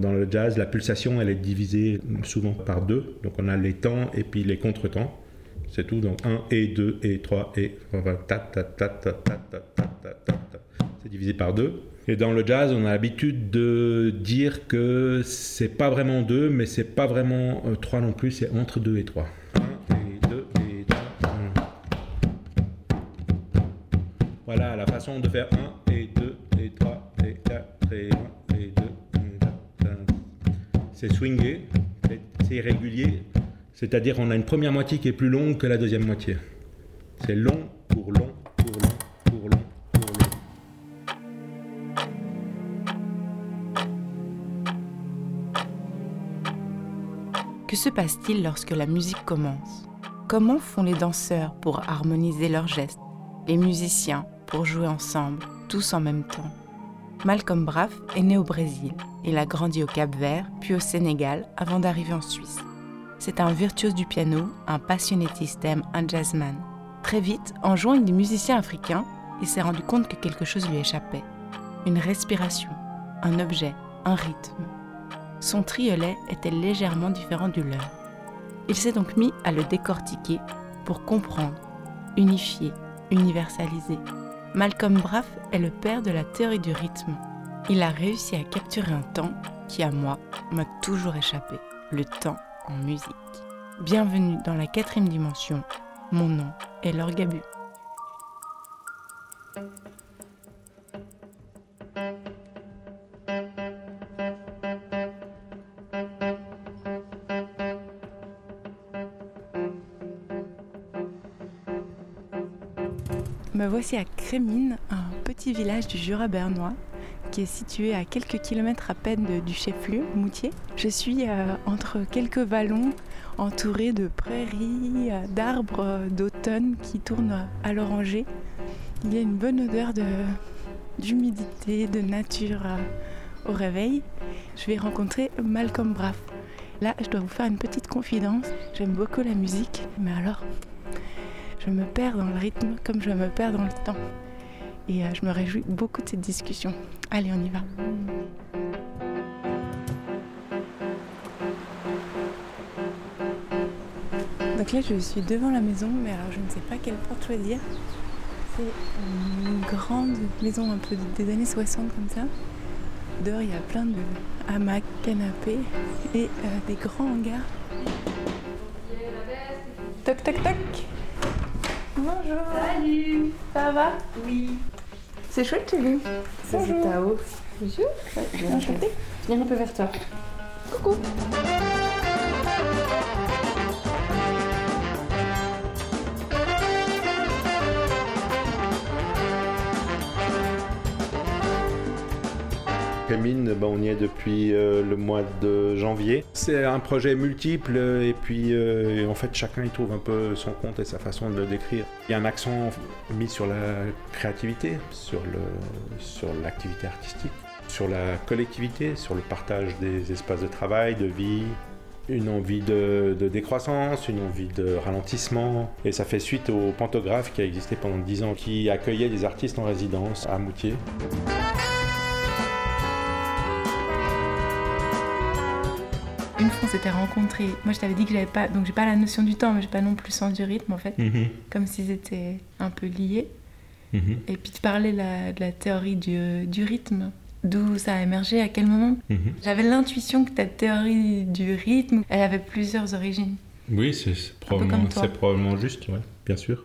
Dans le jazz, la pulsation, elle est divisée souvent par deux. Donc on a les temps et puis les contretemps. C'est tout. Donc 1 et 2 et 3 et c'est deux. Jazz, on a l'habitude de dire que c'est pas vraiment 2, mais c'est pas vraiment 3 non plus, c'est entre 2 et 3. 1 et 2 et 3. Voilà la façon de faire 1 et 2 et c'est swingé, c'est irrégulier, c'est-à-dire on a une première moitié qui est plus longue que la deuxième moitié. C'est long pour long pour long pour long pour long. Que se passe-t-il lorsque la musique commence? Comment font les danseurs pour harmoniser leurs gestes? Les musiciens pour jouer ensemble, tous en même temps? Malcolm Braff est né au Brésil. Il a grandi au Cap Vert, puis au Sénégal, avant d'arriver en Suisse. C'est un virtuose du piano, un passionné de système, un jazzman. Très vite, en jouant avec des musiciens africains, il s'est rendu compte que quelque chose lui échappait. Une respiration, un objet, un rythme. Son triolet était légèrement différent du leur. Il s'est donc mis à le décortiquer pour comprendre, unifier, universaliser. Malcolm Braff est le père de la théorie du rythme. Il a réussi à capturer un temps qui, à moi, m'a toujours échappé, le temps en musique. Bienvenue dans la quatrième dimension. Mon nom est Laure Me voici à Crémine, un petit village du Jura bernois qui est situé à quelques kilomètres à peine du chef-lieu, Moutier. Je suis euh, entre quelques vallons entourés de prairies, euh, d'arbres euh, d'automne qui tournent à l'oranger. Il y a une bonne odeur de- d'humidité, de nature au réveil. Je vais rencontrer Malcolm Braff. Là, je dois vous faire une petite confidence. J'aime beaucoup la musique, mais alors, je me perds dans le rythme comme je me perds dans le temps. Et euh, je me réjouis beaucoup de cette discussion. Allez, on y va. Donc là, je suis devant la maison, mais alors je ne sais pas quelle porte choisir. C'est une grande maison un peu des années 60 comme ça. Dehors, il y a plein de hamacs, canapés et euh, des grands hangars. Toc toc toc Bonjour Salut Ça va? Oui. C'est chouette chez vous Bonjour. Tao. Bonjour. Bien enchanté. Viens un peu vers toi. Coucou Camine, ben, on y est depuis euh, le mois de janvier. C'est un projet multiple et puis euh, en fait chacun y trouve un peu son compte et sa façon de le décrire. Il y a un accent mis sur la créativité, sur le sur l'activité artistique, sur la collectivité, sur le partage des espaces de travail, de vie, une envie de, de décroissance, une envie de ralentissement. Et ça fait suite au Pantographe qui a existé pendant 10 ans, qui accueillait des artistes en résidence à Moutier. On s'était rencontrés. Moi, je t'avais dit que j'avais pas, donc j'ai pas la notion du temps, mais j'ai pas non plus le sens du rythme en fait, comme s'ils étaient un peu liés. Mhm. Et puis tu parlais la- de la théorie du, du rythme, d'où ça a émergé, à quel moment. Mhm. J'avais l'intuition que ta théorie du rythme, elle avait plusieurs origines. Oui, c'est probablement, probablement juste, ouais, bien sûr.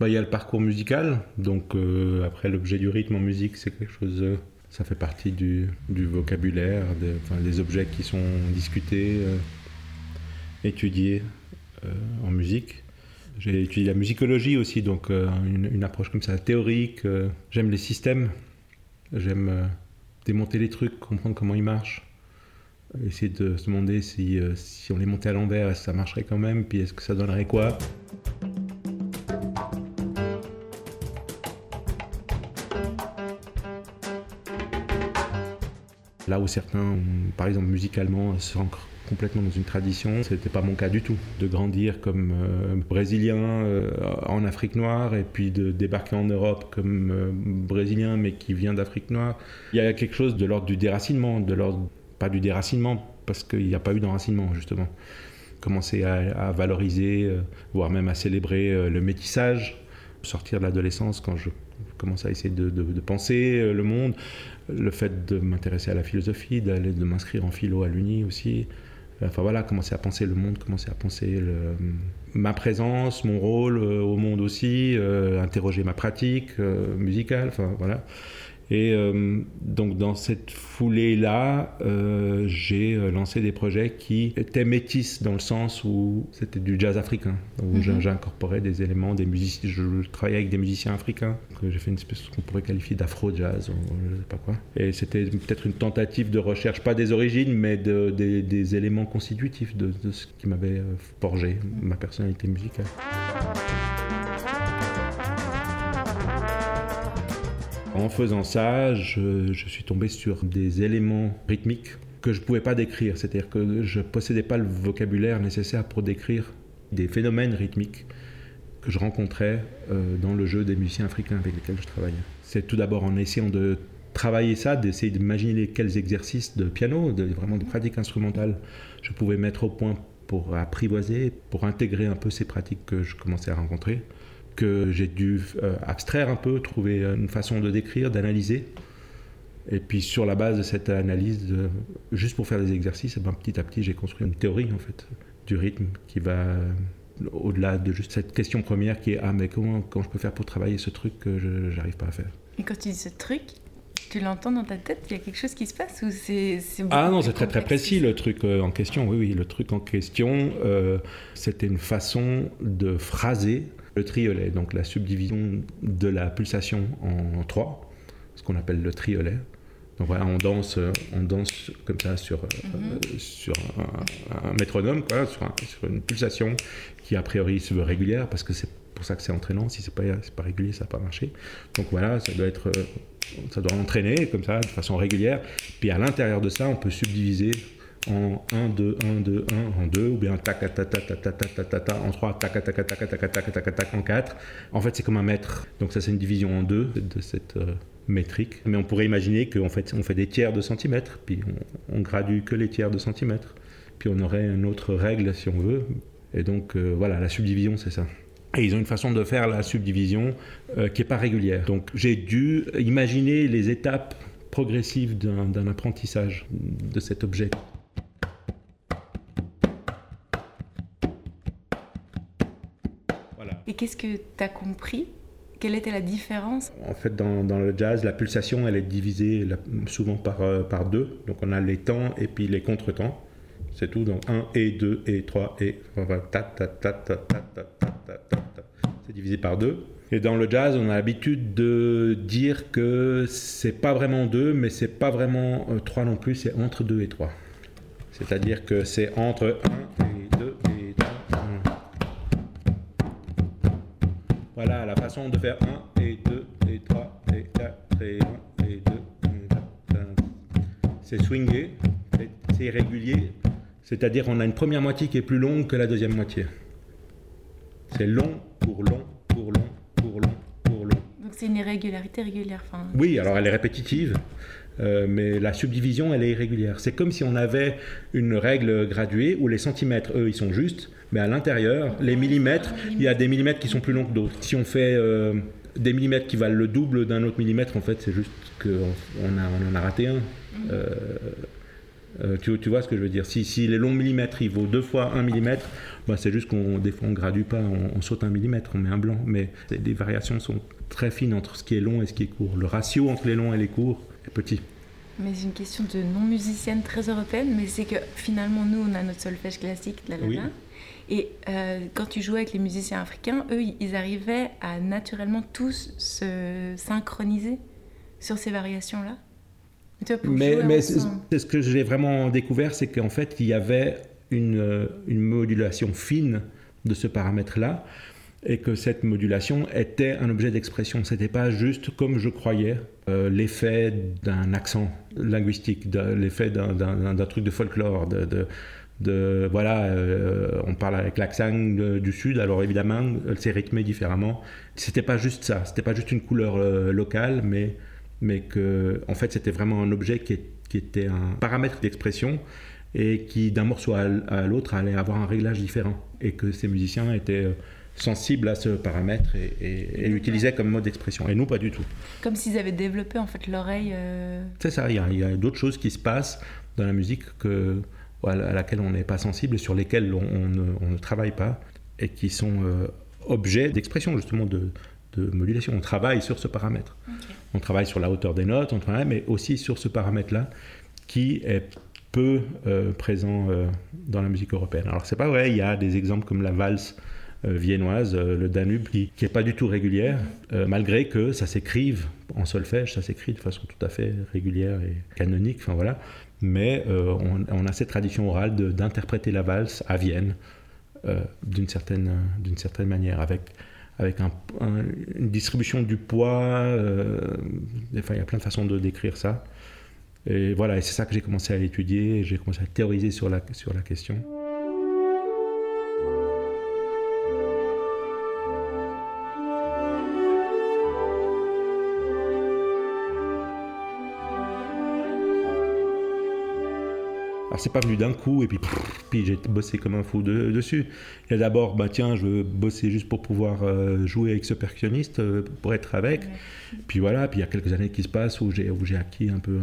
Bah, Il y a le parcours musical, donc euh, après l'objet du rythme en musique, c'est quelque chose, euh, ça fait partie du, vocabulaire, des, objets qui sont discutés, euh, étudiés euh, en musique. J'ai étudié la musicologie aussi, donc euh, une, approche comme ça, théorique. j'aime les systèmes, j'aime démonter les trucs, comprendre comment ils marchent essayer de se demander si, si on les montait à l'envers, ça marcherait quand même, puis est-ce que ça donnerait quoi Là où certains, par exemple musicalement, s'ancrent complètement dans une tradition, c'était pas mon cas du tout. De grandir comme euh, brésilien euh, en Afrique noire et puis de débarquer en Europe comme euh, brésilien mais qui vient d'Afrique noire. Il y a quelque chose de l'ordre du déracinement, de l'ordre pas du déracinement, parce qu'il n'y a pas eu d'enracinement, justement. Commencer à, valoriser, euh, voire même à célébrer euh, le métissage, sortir de l'adolescence quand je commence à essayer de, penser euh, le monde, le fait de m'intéresser à la philosophie, d'aller de m'inscrire en philo à l'Uni aussi. Enfin voilà, commencer à penser le monde, commencer à penser ma présence, mon rôle au monde aussi, interroger ma pratique musicale, enfin voilà. Et euh, donc dans cette foulée-là, euh, j'ai euh, lancé des projets qui étaient métis dans le sens où c'était du jazz africain, où mm j'incorporais des éléments, des musiciens, je travaillais avec des musiciens africains, que j'ai fait une espèce qu'on pourrait qualifier d'afro-jazz, je sais pas quoi. Et c'était peut-être une tentative de recherche, pas des origines, mais de, des, éléments constitutifs de, de ce qui m'avait forgé ma personnalité musicale. En faisant ça, je, suis tombé sur des éléments rythmiques que je ne pouvais pas décrire. C'est-à-dire que je ne possédais pas le vocabulaire nécessaire pour décrire des phénomènes rythmiques que je rencontrais euh, dans le jeu des musiciens africains avec lesquels je travaillais. C'est tout d'abord en essayant de travailler ça, d'essayer d'imaginer quels exercices de piano, de, vraiment de pratique instrumentale, je pouvais mettre au point pour apprivoiser, pour intégrer un peu ces pratiques que je commençais à rencontrer que j'ai dû euh, abstraire un peu, trouver une façon de décrire, d'analyser. Et puis sur la base de cette analyse, juste pour faire des exercices, eh ben, petit à petit j'ai construit une théorie en fait du rythme qui va au-delà de juste cette question première qui est ah mais comment je peux faire pour travailler ce truc que je n'arrive pas à faire? Et quand tu dis ce truc, tu l'entends dans ta tête Il y a quelque chose qui se passe ou c'est Ah non, c'est très très précis le truc euh, en question. Oui oui, le truc en question, c'était une façon de phraser le triolet, donc la subdivision de la pulsation en trois, ce qu'on appelle le triolet. Donc voilà, on danse, on danse comme ça sur, mhm. sur un, métronome, quoi, sur, une pulsation qui a priori se veut régulière, parce que c'est pour ça que c'est entraînant. Si c'est pas, pas régulier, ça va pas marcher. Donc voilà, ça doit être, ça doit entraîner comme ça, de façon régulière. Puis à l'intérieur de ça, on peut subdiviser en 1, 2, 1, 2, 1, en 2, ou bien tac, tac, tac, tac, tac, tac, tac, tac, en 3, tac, tac, tac, tac, tac, tac, tac, en 4. En fait, c'est comme un mètre. Donc ça, c'est une division en deux de cette métrique. Mais on pourrait imaginer qu'en fait, on fait des tiers de centimètres, puis on gradue que les tiers de centimètres. Puis on aurait une autre règle si on veut. Et donc, voilà, la subdivision, c'est ça. Et ils ont une façon de faire la subdivision qui n'est pas régulière. Donc j'ai dû imaginer les étapes progressives d'un apprentissage de cet objet. Et qu'est-ce que tu as compris? Quelle était la différence? En fait, dans, dans, le jazz, la pulsation, elle est divisée souvent par, euh, par deux. Donc on a les temps et puis les contretemps. C'est tout. Donc 1 et 2 et 3 et... C'est divisé par deux. Et dans le jazz, on a l'habitude de dire que c'est pas vraiment 2, mais c'est pas vraiment 3 non plus, c'est entre 2 et 3. C'est-à-dire que c'est entre 1 et 2 et 3. Voilà la façon de faire 1 et 2 et 3 et 4 et 1 et 2 et 4. C'est swingé, c'est irrégulier, c'est-à-dire on a une première moitié qui est plus longue que la deuxième moitié. C'est long pour long pour long pour long pour long. Donc c'est une irrégularité régulière. Enfin, oui, alors elle est répétitive. Euh, mais la subdivision, elle est irrégulière. C'est comme si on avait une règle graduée où les centimètres, eux, ils sont justes, mais à l'intérieur, les millimètres, il y a des millimètres qui sont plus longs que d'autres. Si on fait euh, des millimètres qui valent le double d'un autre millimètre, en fait, c'est juste qu'on on en a raté un. Euh, tu, vois ce que je veux dire si, si, les longs millimètres, il vaut deux fois un millimètre, bah, c'est juste qu'on des fois on gradue pas, on, saute un millimètre, on met un blanc. Mais les variations sont très fines entre ce qui est long et ce qui est court. Le ratio entre les longs et les courts est petit. Mais c'est une question de non-musicienne très européenne, mais c'est que finalement, nous, on a notre solfège classique, la oui. Et euh, quand tu jouais avec les musiciens africains, eux, ils arrivaient à naturellement tous se synchroniser sur ces variations-là? Mais, mais c'est ce que j'ai vraiment découvert, c'est qu'en fait, il y avait une, euh, une modulation fine de ce paramètre-là et que cette modulation était un objet d'expression. C'était pas juste comme je croyais euh, l'effet d'un accent linguistique, l'effet d'un truc de folklore, de, de, voilà, euh, on parle avec l'accent du sud, alors évidemment, c'est rythmé différemment. C'était pas juste ça, c'était pas juste une couleur euh, locale, mais mais que en fait c'était vraiment un objet qui, qui était un paramètre d'expression et qui d'un morceau à, l'autre allait avoir un réglage différent et que ces musiciens étaient euh, sensibles à ce paramètre et, l'utilisaient comme mode d'expression et nous pas du tout. Comme s'ils avaient développé en fait l'oreille. Euh, C'est ça, il y a, d'autres choses qui se passent dans la musique que, à laquelle on n'est pas sensible sur lesquelles on, ne, travaille pas et qui sont euh, objets d'expression justement de, modulation. On travaille sur ce paramètre. On travaille sur la hauteur des notes, on travaille, mais aussi sur ce paramètre-là qui est peu euh, présent euh, dans la musique européenne. Alors c'est pas vrai, il y a des exemples comme la valse euh, viennoise, le Danube, qui n'est pas du tout régulière, malgré que ça s'écrive en solfège, ça s'écrit de façon tout à fait régulière et canonique, enfin voilà. Mais on, a cette tradition orale d'interpréter la valse à Vienne d'une certaine, d'une certaine manière, avec avec un, une distribution du poids. enfin, il y a plein de façons de décrire ça. Et voilà, c'est ça que j'ai commencé à étudier, j'ai commencé à théoriser sur la, sur la question. Alors c'est pas venu d'un coup et puis, puis j'ai bossé comme un fou dessus. Il y a d'abord, bah tiens, je veux bosser juste pour pouvoir euh, jouer avec ce percussionniste, euh, pour être avec. Puis voilà, puis il y a quelques années qui se passent où j'ai acquis un peu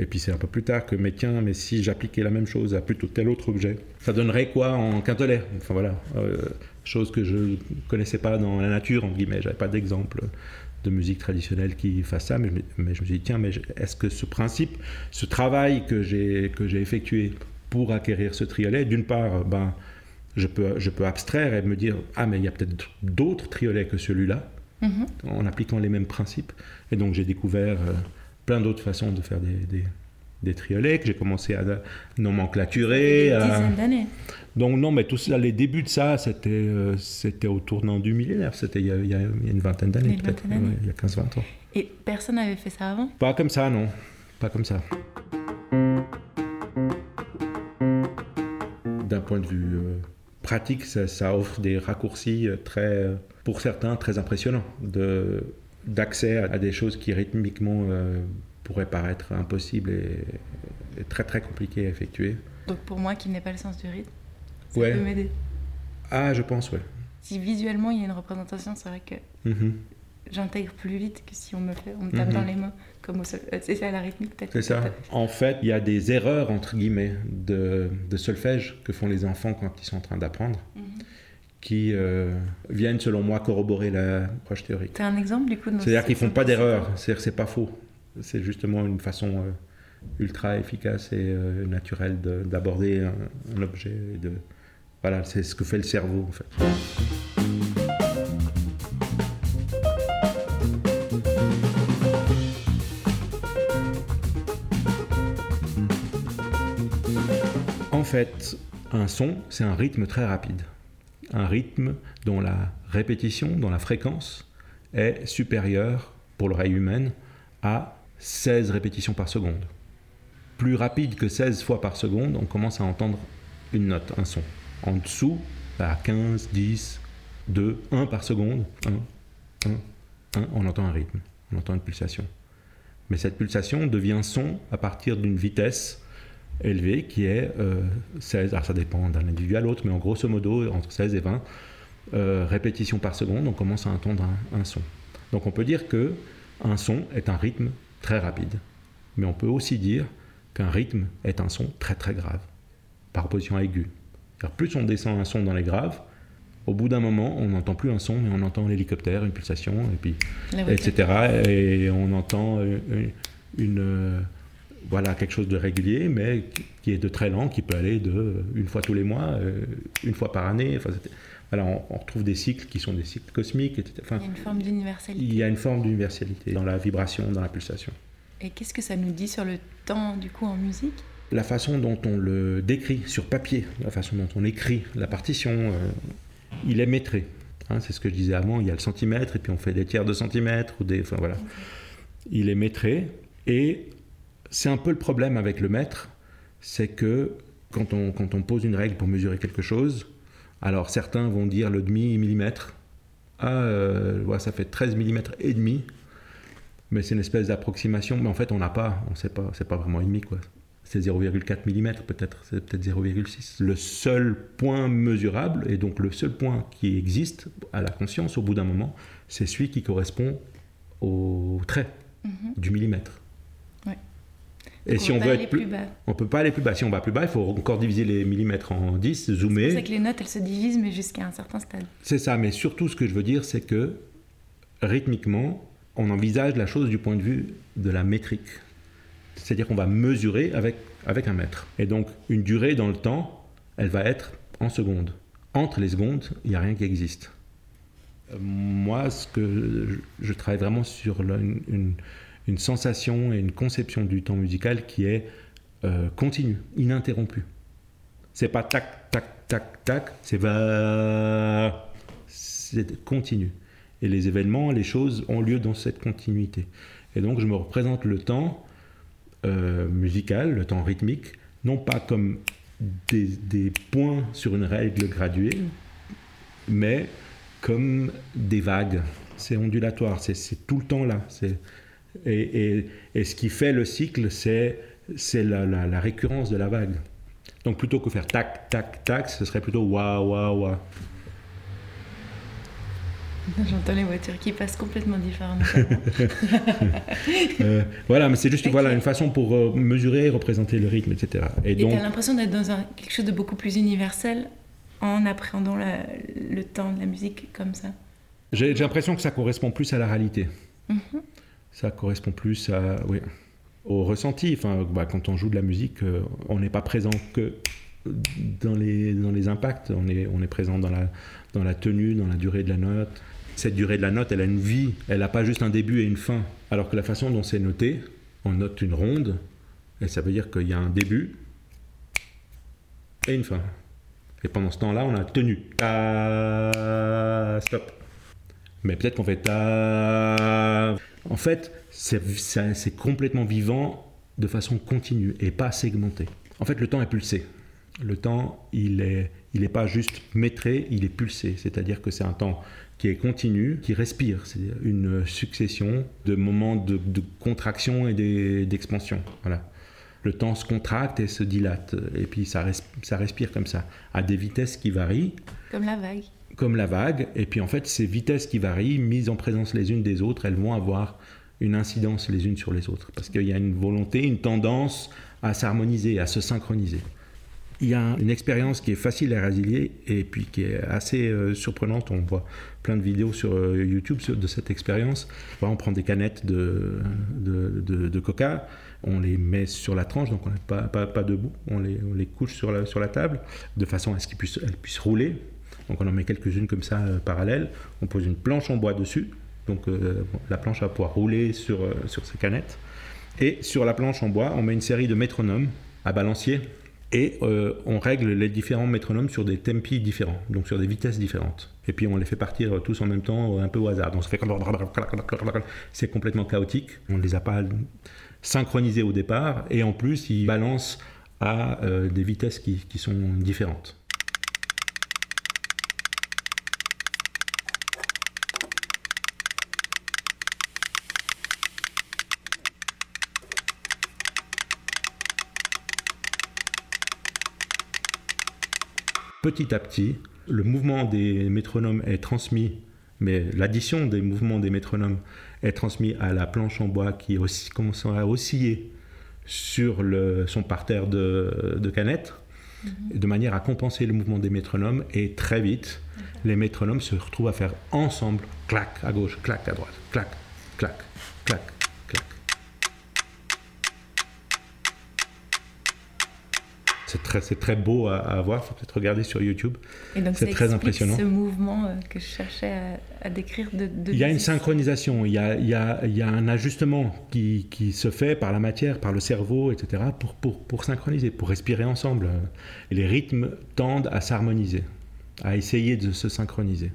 et puis c'est un peu plus tard que, mais tiens, mais si j'appliquais la même chose à plutôt tel autre objet, ça donnerait quoi en quintelet? Enfin voilà, euh, chose que je connaissais pas dans la nature, en guillemets, j'avais pas d'exemple de musique traditionnelle qui fasse ça, mais, mais je me suis dit, tiens, mais est-ce que ce principe, ce travail que j'ai, que j'ai effectué pour acquérir ce triolet, d'une part, ben, je peux, je peux abstraire et me dire, ah, mais il y a peut-être d'autres triolets que celui-là, mm-hmm. en appliquant les mêmes principes. Et donc j'ai découvert... Euh, plein d'autres façons de faire des, des, triolets que j'ai commencé à nomenclaturer. Une dizaine d'années. Donc non, mais tout ça, les débuts de ça, c'était euh, c'était au tournant du millénaire, c'était il, y a une vingtaine d'années peut-être, il y a 15-20 ans. Et personne n'avait fait ça avant? Pas comme ça, non. Pas comme ça. D'un point de vue euh, pratique, ça, ça, offre des raccourcis euh, très, pour certains, très impressionnants. De, d'accès à, des choses qui rythmiquement euh, pourraient paraître impossibles et, très très compliquées à effectuer. Donc pour moi qui n'ai pas le sens du rythme, ça peut m'aider. Ah, je pense, ouais. Si visuellement il y a une représentation, c'est vrai que mm-hmm. j'intègre plus vite que si on me fait, on me tape dans mm-hmm. les mots, comme au euh, c'est ça la rythmique peut-être. C'est ça. En fait, il y a des erreurs entre guillemets de, de, solfège que font les enfants quand ils sont en train d'apprendre. Mm-hmm qui euh, viennent, selon moi, corroborer l'approche théorique. C'est un exemple, du coup C'est-à-dire qu'ils ne font pas d'erreur, c'est-à-dire c'est pas faux. C'est justement une façon euh, ultra efficace et euh, naturelle d'aborder un, objet. de... Voilà, c'est ce que fait le cerveau, en fait. En fait, un son, c'est un rythme très rapide un rythme dont la répétition, dont la fréquence est supérieure pour l'oreille humaine à 16 répétitions par seconde. Plus rapide que 16 fois par seconde, on commence à entendre une note, un son. En dessous, à 15, 10, 2, 1 par seconde, 1, 1, 1, on entend un rythme, on entend une pulsation. Mais cette pulsation devient son à partir d'une vitesse élevé qui est 16, euh, alors ça dépend d'un individu à l'autre, mais en grosso modo entre 16 et 20 euh, répétitions par seconde, on commence à entendre un, son. Donc on peut dire que un son est un rythme très rapide, mais on peut aussi dire qu'un rythme est un son très très grave, par opposition à aigu. Car plus on descend un son dans les graves, au bout d'un moment, on n'entend plus un son, mais on entend l'hélicoptère, une pulsation, et puis, etc. Et on entend une voilà quelque chose de régulier, mais qui est de très lent, qui peut aller de une fois tous les mois, euh, une fois par année. Enfin, voilà, on, retrouve des cycles qui sont des cycles cosmiques. Etc. il y a une forme d'universalité. Il y a une forme d'universalité dans la vibration, dans la pulsation. Et qu'est-ce que ça nous dit sur le temps, du coup, en musique? La façon dont on le décrit sur papier, la façon dont on écrit la partition, euh, il est métré. Hein, c'est ce que je disais avant, il y a le centimètre, et puis on fait des tiers de centimètre, ou des... Enfin, voilà. Il est métré, et c'est un peu le problème avec le mètre, c'est que quand on, quand on pose une règle pour mesurer quelque chose, alors certains vont dire le demi millimètre, ah, euh, ça fait 13 mm et demi. mais c'est une espèce d'approximation. Mais en fait, on n'a pas, on sait pas, c'est pas vraiment une mi quoi. C'est 0,4 mm peut-être, c'est peut-être 0,6. Le seul point mesurable, et donc le seul point qui existe à la conscience au bout d'un moment, c'est celui qui correspond au trait Mhm. du millimètre. Et Donc si on on veut aller être plus, plus bas. on peut pas aller plus bas. Si on va plus bas, il faut encore diviser les millimètres en 10, C'est pour zoomer. ça que les notes, elles se divisent, mais jusqu'à un certain stade. C'est ça, mais surtout ce que je veux dire, c'est que rythmiquement, on envisage la chose du point de vue de la métrique. C'est-à-dire qu'on va mesurer avec, avec un mètre. Et donc, une durée dans le temps, elle va être en secondes. Entre les secondes, il n'y a rien qui existe. Euh, Moi, ce que je, je travaille vraiment sur la- une, une- une sensation et une conception du temps musical qui est euh, continue, ininterrompue. C'est pas tac, tac, tac, tac, c'est va. C'est continu. Et les événements, les choses ont lieu dans cette continuité. Et donc je me représente le temps euh, musical, le temps rythmique, non pas comme des, des points sur une règle graduée, mais comme des vagues. C'est ondulatoire, c'est- tout le temps là. C'est- Et, et- et ce qui fait le cycle, c'est la, la- la récurrence de la vague. Donc plutôt que faire tac, tac, tac, ce serait plutôt wa, wa, wa. J'entends les voitures qui passent complètement différemment. Euh, voilà, mais c'est juste voilà, une façon pour euh, mesurer, représenter le rythme, etc. Et Et donc, t'as l'impression d'être dans un, quelque chose de beaucoup plus universel en appréhendant la- le temps de la musique comme ça? j'ai j'ai l'impression que ça correspond plus à la réalité. Mhm. Ça correspond plus à, oui, au ressenti. Enfin, bah, quand on joue de la musique, euh, on n'est pas présent que dans les, dans les impacts, on est, on est présent dans la, dans la tenue, dans la durée de la note. Cette durée de la note, elle a une vie, elle n'a pas juste un début et une fin. Alors que la façon dont c'est noté, on note une ronde, et ça veut dire qu'il y a un début et une fin. Et pendant ce temps-là, on a tenu. Ta, stop. Mais peut-être qu'on fait ta. En fait, c'est complètement vivant de façon continue et pas segmentée. En fait, le temps est pulsé. Le temps, il est, il est pas juste métré, il est pulsé. C'est-à-dire que c'est un temps qui est continu, qui respire. C'est une succession de moments de, de contraction et d'expansion. Voilà. Le temps se contracte et se dilate. Et puis ça, res- ça respire comme ça, à des vitesses qui varient Comme la vague. Comme la vague. Et puis en fait, ces vitesses qui varient, mises en présence les unes des autres, elles vont avoir une incidence les unes sur les autres. Parce qu'il y a une volonté, une tendance à s'harmoniser, à se synchroniser. Il y a une expérience qui est facile à résilier et puis qui est assez euh, surprenante. On voit plein de vidéos sur euh, YouTube de cette expérience. On prend des canettes de, coca, on les met sur la tranche, donc on n'est pas, pas, debout, on les, on les couche sur la, sur la table de façon à ce qu'elles puissent, elles puissent rouler. Donc on en met quelques-unes comme ça euh, parallèles. On pose une planche en bois dessus. Donc euh, la planche va pouvoir rouler sur, euh, sur canettes. Et sur la planche en bois, on met une série de métronomes à balancier. Et euh, on règle les différents métronomes sur des tempi différents, donc sur des vitesses différentes. Et puis on les fait partir tous en même temps, un peu au hasard. Donc ça fait c'est complètement chaotique. On ne les a pas synchronisés au départ. Et en plus, ils balancent à des vitesses qui sont différentes. Petit à petit, le mouvement des métronomes est transmis, mais l'addition des mouvements des métronomes est transmis à la planche en bois qui aussi, commence à osciller sur le, son parterre de, de canettes, de manière à compenser le mouvement des métronomes. Et très vite, les métronomes se retrouvent à faire ensemble, clac à gauche, clac à droite, clac, clac, clac, clac. C'est très, c'est très beau à, à voir, faut peut-être regarder sur YouTube. Et C'est très impressionnant. ce mouvement euh, que je cherchais à, à décrire de, de Il y a une synchronisation, il y a, il y a- il y a un ajustement qui, qui se fait par la matière, par le cerveau, etc., pour, pour, pour synchroniser, pour respirer ensemble. Et les rythmes tendent à s'harmoniser, à essayer de se synchroniser.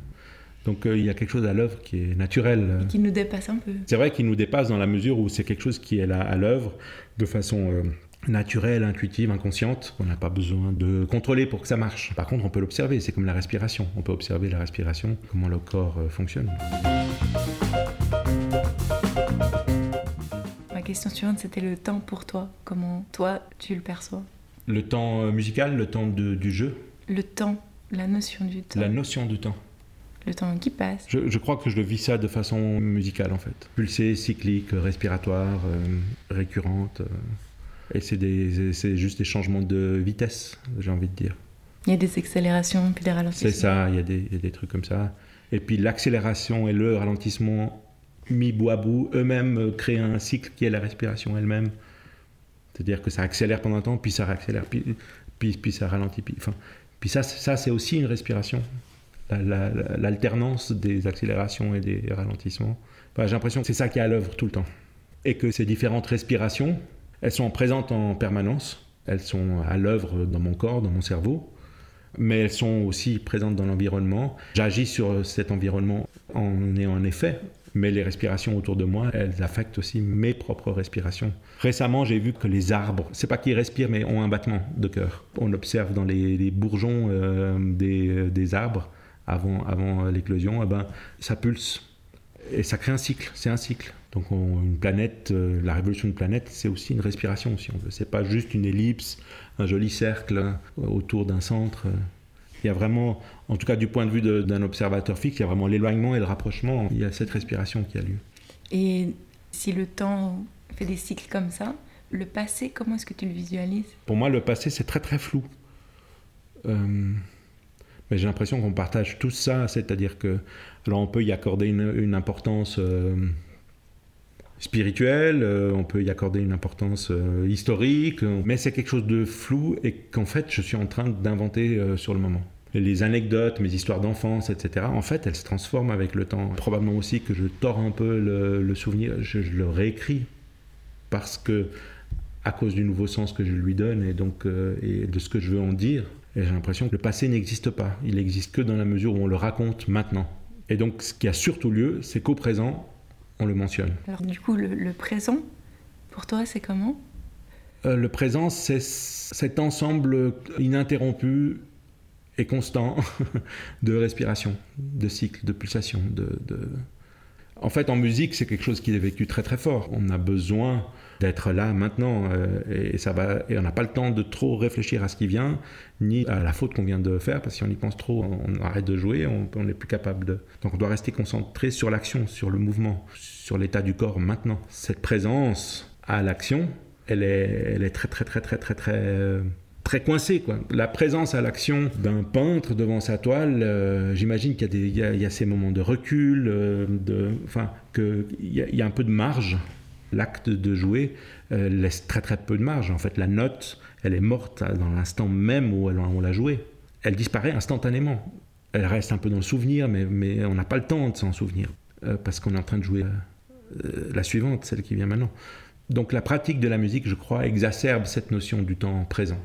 Donc euh, il y a quelque chose à l'œuvre qui est naturel. qui nous dépasse un peu. C'est vrai qu'il nous dépasse dans la mesure où c'est quelque chose qui est là à l'œuvre de façon euh, naturelle, intuitive, inconsciente. On n'a pas besoin de contrôler pour que ça marche. Par contre, on peut l'observer. C'est comme la respiration. On peut observer la respiration, comment le corps euh, fonctionne. question suivante, c'était le temps pour toi. Comment toi, tu le perçois? Le temps euh, musical, le temps de- du jeu, Le temps, la notion du temps. la notion du temps. Le temps qui passe. Je, je crois que je le vis ça de façon musicale en fait. Pulsée, cyclique, respiratoire, euh, récurrente. euh, et c'est juste des changements de vitesse, j'ai envie de dire. Il y a des accélérations puis des ralentissements. C'est ça, il y, a des, il y a des trucs comme ça. Et puis l'accélération et le ralentissement mis bout à bout, eux-mêmes euh, créent un cycle qui est la respiration elle-même. C'est-à-dire que ça accélère pendant un temps, puis ça réaccélère, puis, puis, puis ça ralentit. Puis, enfin, puis ça, c'est- ça c'est aussi une respiration. La- la- la- L'alternance des accélérations et des ralentissements. Enfin, J'ai l'impression que c'est ça qui est à l'œuvre tout le temps. Et que ces différentes respirations, elles sont présentes en permanence. Elles sont à l'œuvre dans mon corps, dans mon cerveau mais elles sont aussi présentes dans l'environnement. J'agis sur cet environnement en ayant un effet, mais les respirations autour de moi, elles affectent aussi mes propres respirations. Récemment, j'ai vu que les arbres, c'est pas qu'ils respirent, mais ont un battement de cœur. On observe dans les, bourgeons euh, des, arbres avant, avant l'éclosion, eh ben, ça pulse. Et ça crée un cycle, c'est un cycle. Donc on- une planète, euh, la révolution d'une planète, c'est aussi une respiration, si on veut. C'est pas juste une ellipse, un joli cercle euh, autour d'un centre. Il y a vraiment, en tout cas du point de vue de- d'un observateur fixe, il y a vraiment l'éloignement et le rapprochement. Il y a cette respiration qui a lieu. Et si le temps fait des cycles comme ça, le passé, comment est-ce que tu le visualises? Pour moi, le passé, c'est très très flou. Euh, mais j'ai l'impression qu'on partage tout ça, c'est-à-dire que, alors on peut y accorder une, une importance euh, spirituelle, euh, on peut y accorder une importance euh, historique, euh, mais c'est quelque chose de flou et qu'en fait, je suis en train d'inventer sur le moment. Les anecdotes, mes histoires d'enfance, etc., en fait, elles se transforment avec le temps. Probablement aussi que je tords un peu le, souvenir, je, le réécris parce que à cause du nouveau sens que je lui donne et donc et de ce que je veux en dire. J'ai l'impression que le passé n'existe pas. Il n'existe que dans la mesure où on le raconte maintenant. Et donc ce qui a surtout lieu, c'est qu'au présent, on le mentionne. Alors du coup, le, le présent, pour toi, c'est comment? Euh, le présent, c'est cet ensemble ininterrompu et constant de respiration, de cycle, de pulsation. De, de- En fait, en musique, c'est quelque chose qui est vécu très très fort. On a besoin d'être là maintenant euh, et, ça va, et on n'a pas le temps de trop réfléchir à ce qui vient, ni à la faute qu'on vient de faire, parce que si on y pense trop, on arrête de jouer, on n'est plus capable de... Donc on doit rester concentré sur l'action, sur le mouvement, sur l'état du corps maintenant. Cette présence à l'action, elle est, elle est très très très très très très euh, très coincée quoi. La présence à l'action d'un peintre devant sa toile, euh, j'imagine qu'il y y a, y a ces moments de recul, euh, de enfin que il y, y a un peu de marge. L'acte de jouer euh, laisse très très peu de marge. En fait, la note, elle est morte dans l'instant même où elle- on l'a jouée. Elle disparaît instantanément. Elle reste un peu dans le souvenir, mais, mais on n'a pas le temps de s'en souvenir euh, parce qu'on est en train de jouer euh, la suivante, celle qui vient maintenant. Donc la pratique de la musique, je crois, exacerbe cette notion du temps présent.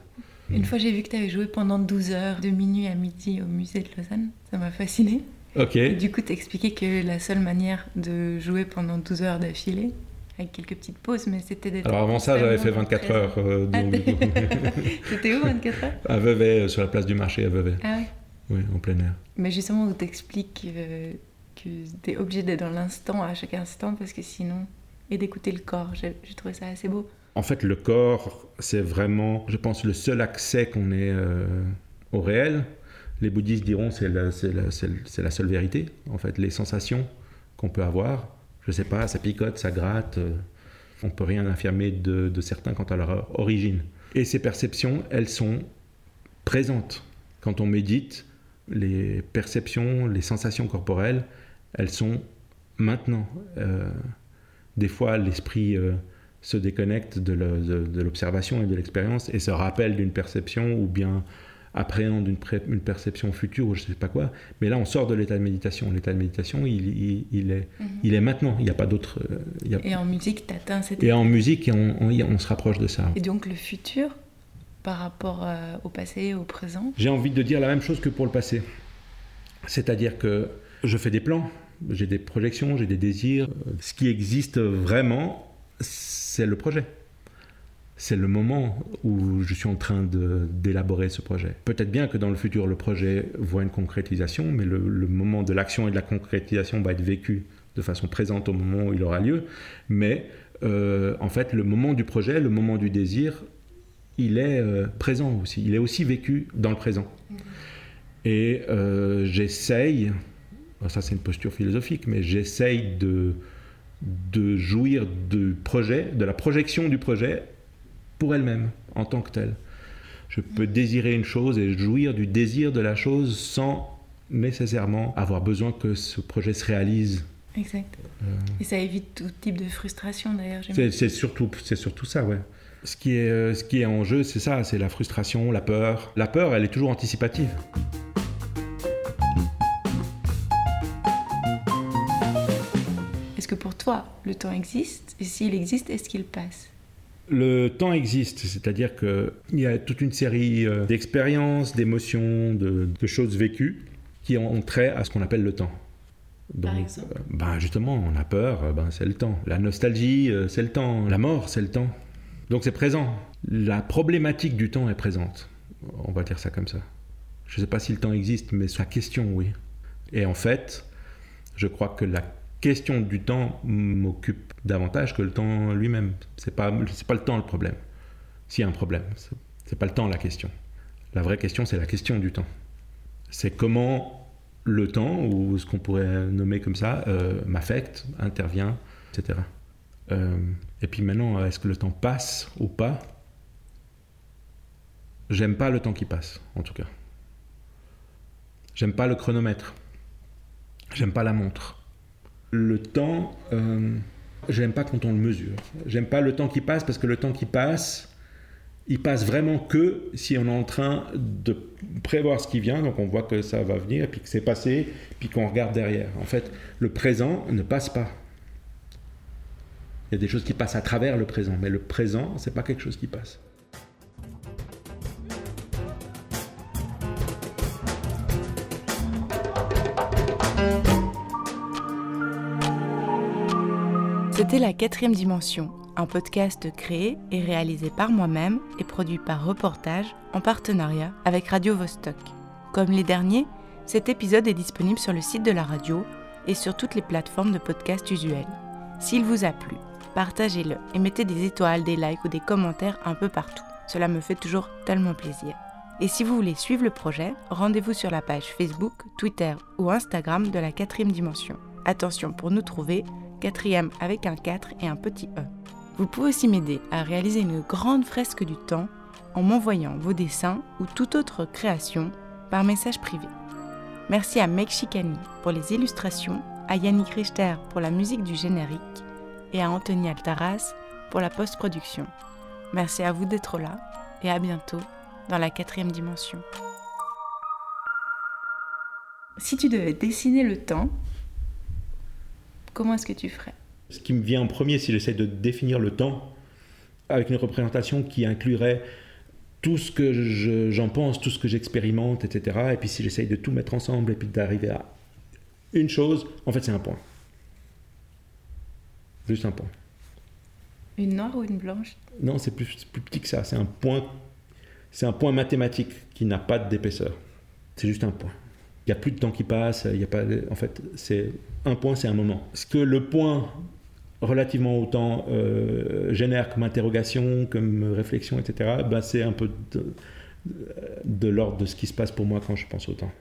Une fois, j'ai vu que tu avais joué pendant 12 heures, de minuit à midi, au musée de Lausanne. Ça m'a fasciné. Ok. Et du coup, t'expliquais que la seule manière de jouer pendant 12 heures d'affilée, avec quelques petites pauses, mais c'était d'être. Alors avant ça, j'avais fait constamment 24 heures. euh, Ah, C'était où 24 heures? À Vevey, euh, sur la place du marché à Vevey. Ah ouais. Oui, en plein air. Mais justement, où t'expliques euh, que t'es obligé d'être dans l'instant à chaque instant parce que sinon. Et d'écouter le corps, j'ai trouvé ça assez beau. En fait, le corps, c'est vraiment, je pense, le seul accès qu'on ait euh, au réel. Les bouddhistes diront c'est la, c'est la, c'est le- c'est la seule vérité. En fait, les sensations qu'on peut avoir, je sais pas, ça picote, ça gratte. euh, on peut rien affirmer de, certains quant à leur origine. Et ces perceptions, elles sont présentes. Quand on médite, les perceptions, les sensations corporelles, elles sont maintenant. Euh, des fois, l'esprit euh, se déconnecte de l'observation et de l'expérience et se rappelle d'une perception ou bien appréhende une, perception future ou je ne sais pas quoi. Mais là, on sort de l'état de méditation. L'état de méditation, il, il- il est, il est maintenant. Il n'y a pas d'autre. euh, a- Et en musique, t'atteins cette. Et en musique, on, on- on se rapproche de ça. Et donc, le futur, par rapport euh, au passé, au présent, J'ai envie de dire la même chose que pour le passé. C'est-à-dire que je fais des plans, j'ai des projections, j'ai des désirs. Ce qui existe vraiment, c'est le projet. C'est le moment où je suis en train d'élaborer ce projet. Peut-être bien que dans le futur, le projet voit une concrétisation, mais le, le moment de l'action et de la concrétisation va être vécu de façon présente au moment où il aura lieu. Mais euh, en fait, le moment du projet, le moment du désir, il est euh, présent aussi. Il est aussi vécu dans le présent. Et euh, j'essaye, ça c'est une posture philosophique, mais j'essaye de, de jouir du projet, de la projection du projet pour elle-même, en tant que telle. Je peux désirer une chose et jouir du désir de la chose sans nécessairement avoir besoin que ce projet se réalise. Exact. Et ça évite tout type de frustration d'ailleurs. C'est surtout, c'est surtout ça, ouais. Ce qui est, euh, ce qui est en jeu, c'est ça, c'est la frustration, la peur. La peur, elle est toujours anticipative. Est-ce que pour toi, le temps existe? Et s'il existe, est-ce qu'il passe? Le temps existe, c'est-à-dire qu'il y a toute une série euh, d'expériences, d'émotions, de, de choses vécues qui ont trait à ce qu'on appelle le temps. Par exemple euh, ben justement, on a peur, euh, ben c'est le temps. La nostalgie, c'est le temps. La mort, c'est le temps. Donc c'est présent. La problématique du temps est présente. On va dire ça comme ça. Je ne sais pas si le temps existe, mais sa question, oui. Et en fait, je crois que la question du temps m'occupe davantage que le temps lui-même. C'est pas, pas le temps le problème. S'il y a un problème, c'est pas le temps la question. La vraie question, c'est la question du temps. C'est comment le temps, ou ce qu'on pourrait nommer comme ça, euh, m'affecte, intervient, etc. Euh, et puis maintenant, est-ce que le temps passe ou pas? J'aime pas le temps qui passe, en tout cas. J'aime pas le chronomètre. J'aime pas la montre. Le temps, euh, j'aime pas quand on le mesure. J'aime pas le temps qui passe parce que le temps qui passe, il passe vraiment que si on est en train de prévoir ce qui vient, donc on voit que ça va venir, puis que c'est passé, puis qu'on regarde derrière. En fait, le présent ne passe pas. Il y a des choses qui passent à travers le présent, mais le présent, c'est pas quelque chose qui passe. C'était La Quatrième Dimension, un podcast créé et réalisé par moi-même et produit par Reportage en partenariat avec Radio Vostok. Comme les derniers, cet épisode est disponible sur le site de la radio et sur toutes les plateformes de podcast usuelles. S'il vous a plu, partagez-le et mettez des étoiles, des likes ou des commentaires un peu partout. Cela me fait toujours tellement plaisir. Et si vous voulez suivre le projet, rendez-vous sur la page Facebook, Twitter ou Instagram de la quatrième dimension. Attention pour nous trouver, quatrième avec un 4 et un petit E. Vous pouvez aussi m'aider à réaliser une grande fresque du temps en m'envoyant vos dessins ou toute autre création par message privé. Merci à Meg Chicani pour les illustrations, à Yannick Richter pour la musique du générique et à Anthony Altaras pour la post-production. Merci à vous d'être là et à bientôt dans la quatrième dimension. Si tu devais dessiner le temps, comment est-ce que tu ferais Ce qui me vient en premier, si j'essaie de définir le temps avec une représentation qui inclurait tout ce que je- j'en pense, tout ce que j'expérimente, etc. Et puis si j'essaye de tout mettre ensemble et puis d'arriver à une chose, en fait c'est un point. Juste un point. Une noire ou une blanche? Non, c'est plus, plus petit que ça. C'est un point, c'est un point mathématique qui n'a pas d'épaisseur. C'est juste un point. Il n'y a plus de temps qui passe. Il y a pas, en fait, c'est un point, c'est un moment. Ce que le point relativement au temps euh, génère comme interrogation, comme réflexion, etc. Ben, c'est un peu de l'ordre de ce qui se passe pour moi quand je pense au temps.